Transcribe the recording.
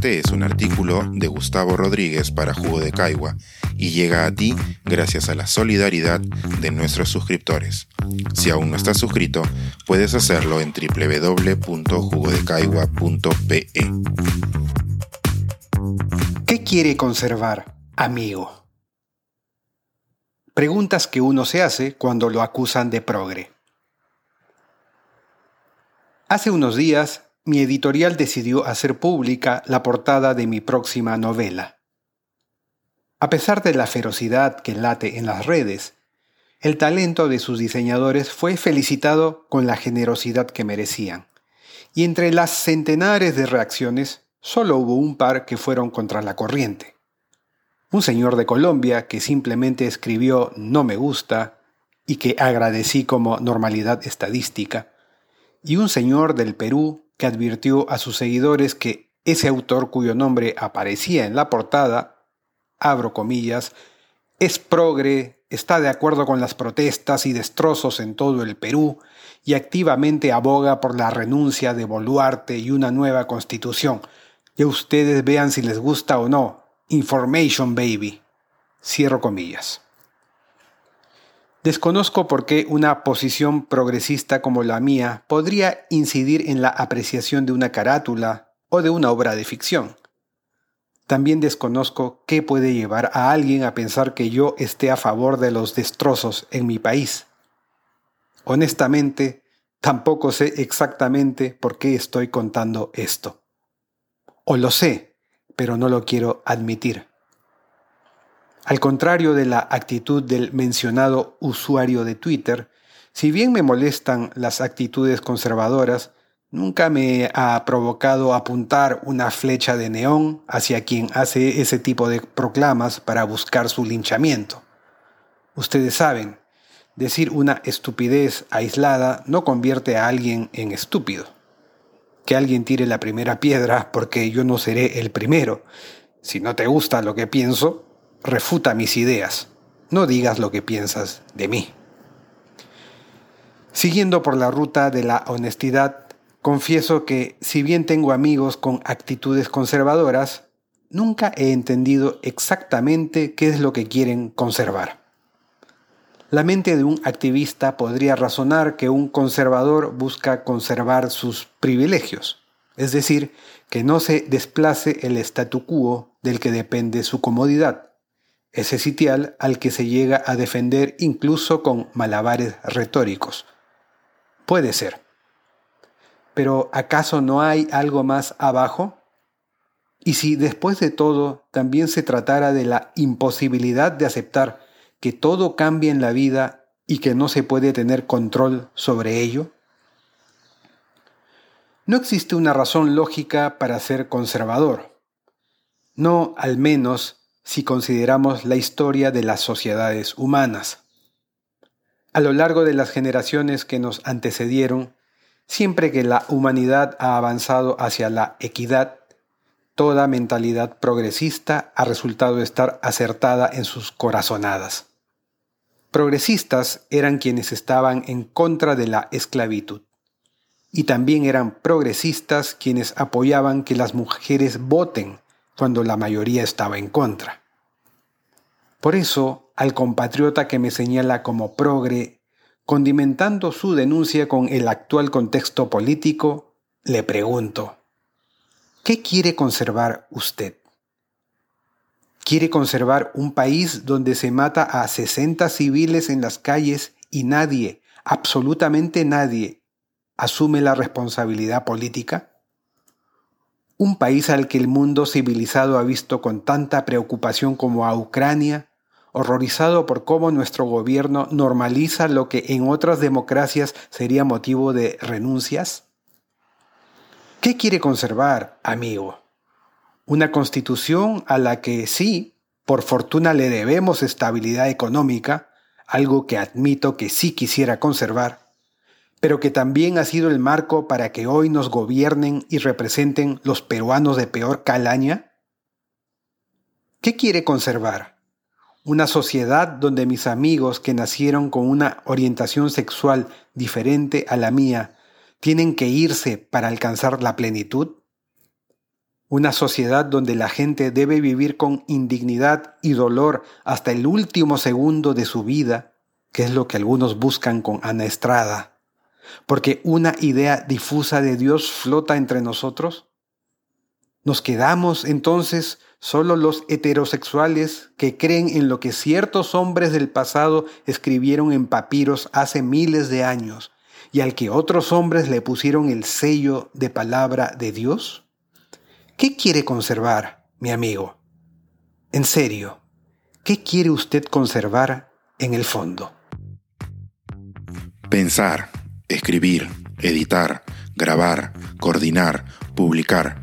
Este es un artículo de Gustavo Rodríguez para Jugo de Caigua y llega a ti gracias a la solidaridad de nuestros suscriptores. Si aún no estás suscrito, puedes hacerlo en www.jugodecaigua.pe. ¿Qué quiere conservar, amigo? Preguntas que uno se hace cuando lo acusan de progre. Hace unos días mi editorial decidió hacer pública la portada de mi próxima novela. A pesar de la ferocidad que late en las redes, el talento de sus diseñadores fue felicitado con la generosidad que merecían. Y entre las centenares de reacciones, solo hubo un par que fueron contra la corriente. Un señor de Colombia que simplemente escribió no me gusta y que agradecí como normalidad estadística, y un señor del Perú que advirtió a sus seguidores que ese autor cuyo nombre aparecía en la portada, abro comillas, es progre, está de acuerdo con las protestas y destrozos en todo el Perú y activamente aboga por la renuncia de Boluarte y una nueva constitución. Ya ustedes vean si les gusta o no. Information baby. Cierro comillas. Desconozco por qué una posición progresista como la mía podría incidir en la apreciación de una carátula o de una obra de ficción. También desconozco qué puede llevar a alguien a pensar que yo esté a favor de los destrozos en mi país. Honestamente, tampoco sé exactamente por qué estoy contando esto. O lo sé, pero no lo quiero admitir. Al contrario de la actitud del mencionado usuario de Twitter, si bien me molestan las actitudes conservadoras, nunca me ha provocado apuntar una flecha de neón hacia quien hace ese tipo de proclamas para buscar su linchamiento. Ustedes saben, decir una estupidez aislada no convierte a alguien en estúpido. Que alguien tire la primera piedra porque yo no seré el primero. Si no te gusta lo que pienso, refuta mis ideas, no digas lo que piensas de mí. Siguiendo por la ruta de la honestidad, confieso que si bien tengo amigos con actitudes conservadoras, nunca he entendido exactamente qué es lo que quieren conservar. La mente de un activista podría razonar que un conservador busca conservar sus privilegios, es decir, que no se desplace el statu quo del que depende su comodidad ese sitial al que se llega a defender incluso con malabares retóricos. Puede ser. Pero ¿acaso no hay algo más abajo? Y si después de todo también se tratara de la imposibilidad de aceptar que todo cambia en la vida y que no se puede tener control sobre ello? No existe una razón lógica para ser conservador. No, al menos, si consideramos la historia de las sociedades humanas. A lo largo de las generaciones que nos antecedieron, siempre que la humanidad ha avanzado hacia la equidad, toda mentalidad progresista ha resultado estar acertada en sus corazonadas. Progresistas eran quienes estaban en contra de la esclavitud. Y también eran progresistas quienes apoyaban que las mujeres voten cuando la mayoría estaba en contra. Por eso, al compatriota que me señala como progre, condimentando su denuncia con el actual contexto político, le pregunto, ¿qué quiere conservar usted? ¿Quiere conservar un país donde se mata a 60 civiles en las calles y nadie, absolutamente nadie, asume la responsabilidad política? ¿Un país al que el mundo civilizado ha visto con tanta preocupación como a Ucrania, horrorizado por cómo nuestro gobierno normaliza lo que en otras democracias sería motivo de renuncias? ¿Qué quiere conservar, amigo? ¿Una constitución a la que sí, por fortuna le debemos estabilidad económica, algo que admito que sí quisiera conservar, pero que también ha sido el marco para que hoy nos gobiernen y representen los peruanos de peor calaña? ¿Qué quiere conservar? Una sociedad donde mis amigos que nacieron con una orientación sexual diferente a la mía tienen que irse para alcanzar la plenitud? una sociedad donde la gente debe vivir con indignidad y dolor hasta el último segundo de su vida, que es lo que algunos buscan con Ana Estrada, porque una idea difusa de Dios flota entre nosotros? ¿Nos quedamos entonces solo los heterosexuales que creen en lo que ciertos hombres del pasado escribieron en papiros hace miles de años y al que otros hombres le pusieron el sello de palabra de Dios? ¿Qué quiere conservar, mi amigo? En serio, ¿qué quiere usted conservar en el fondo? Pensar, escribir, editar, grabar, coordinar, publicar